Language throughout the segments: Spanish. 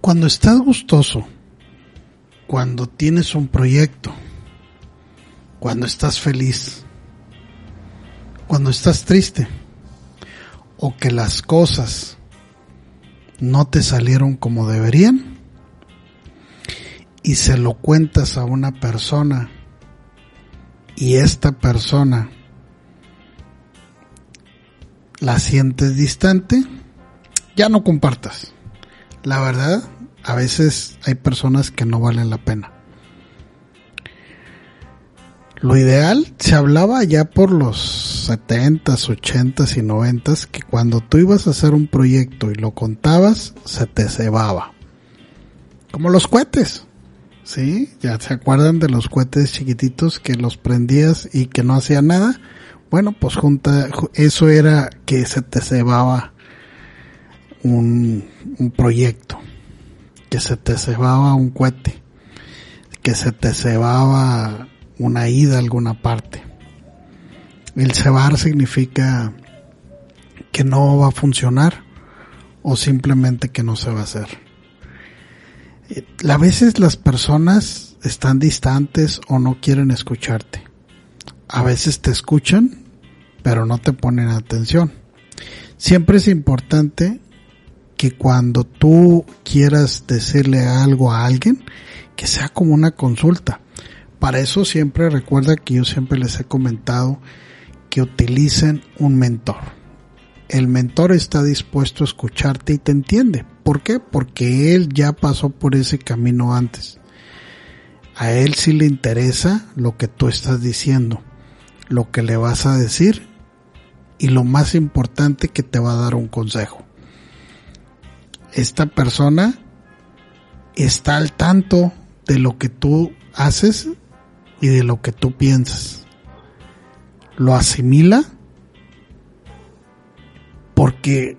Cuando estás gustoso, cuando tienes un proyecto, cuando estás feliz, cuando estás triste o que las cosas no te salieron como deberían y se lo cuentas a una persona y esta persona la sientes distante, ya no compartas. La verdad, a veces hay personas que no valen la pena. Lo ideal se hablaba ya por los 70s, 80s y 90s que cuando tú ibas a hacer un proyecto y lo contabas, se te cebaba. Como los cohetes. ¿Sí? ¿Ya se acuerdan de los cohetes chiquititos que los prendías y que no hacía nada? Bueno, pues junta, eso era que se te cebaba un, un proyecto, que se te cebaba un cohete, que se te cebaba una ida a alguna parte. El cebar significa que no va a funcionar o simplemente que no se va a hacer. A veces las personas están distantes o no quieren escucharte. A veces te escuchan, pero no te ponen atención. Siempre es importante que cuando tú quieras decirle algo a alguien, que sea como una consulta. Para eso siempre recuerda que yo siempre les he comentado que utilicen un mentor. El mentor está dispuesto a escucharte y te entiende. ¿Por qué? Porque él ya pasó por ese camino antes. A él sí le interesa lo que tú estás diciendo, lo que le vas a decir y lo más importante que te va a dar un consejo esta persona está al tanto de lo que tú haces y de lo que tú piensas. Lo asimila porque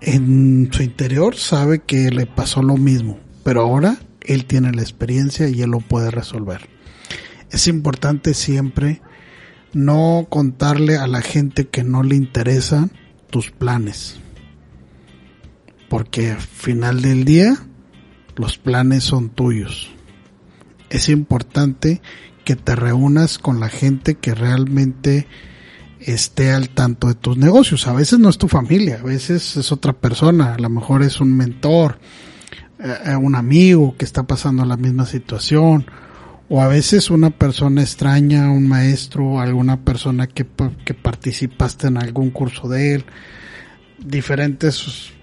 en su interior sabe que le pasó lo mismo, pero ahora él tiene la experiencia y él lo puede resolver. Es importante siempre no contarle a la gente que no le interesan tus planes porque al final del día los planes son tuyos. Es importante que te reúnas con la gente que realmente esté al tanto de tus negocios. A veces no es tu familia, a veces es otra persona, a lo mejor es un mentor, eh, un amigo que está pasando la misma situación, o a veces una persona extraña, un maestro, alguna persona que, que participaste en algún curso de él, diferentes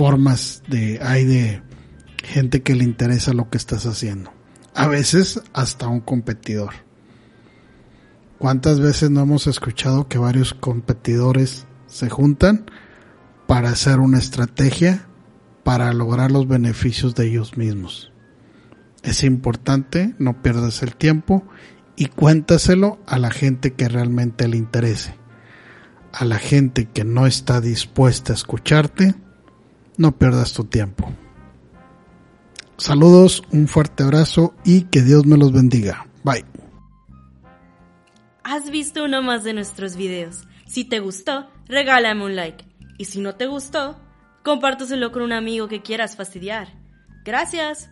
formas de hay de gente que le interesa lo que estás haciendo. A veces hasta un competidor. ¿Cuántas veces no hemos escuchado que varios competidores se juntan para hacer una estrategia para lograr los beneficios de ellos mismos? Es importante, no pierdas el tiempo y cuéntaselo a la gente que realmente le interese. A la gente que no está dispuesta a escucharte, no pierdas tu tiempo. Saludos, un fuerte abrazo y que Dios me los bendiga. Bye. Has visto uno más de nuestros videos. Si te gustó, regálame un like. Y si no te gustó, compártoselo con un amigo que quieras fastidiar. Gracias.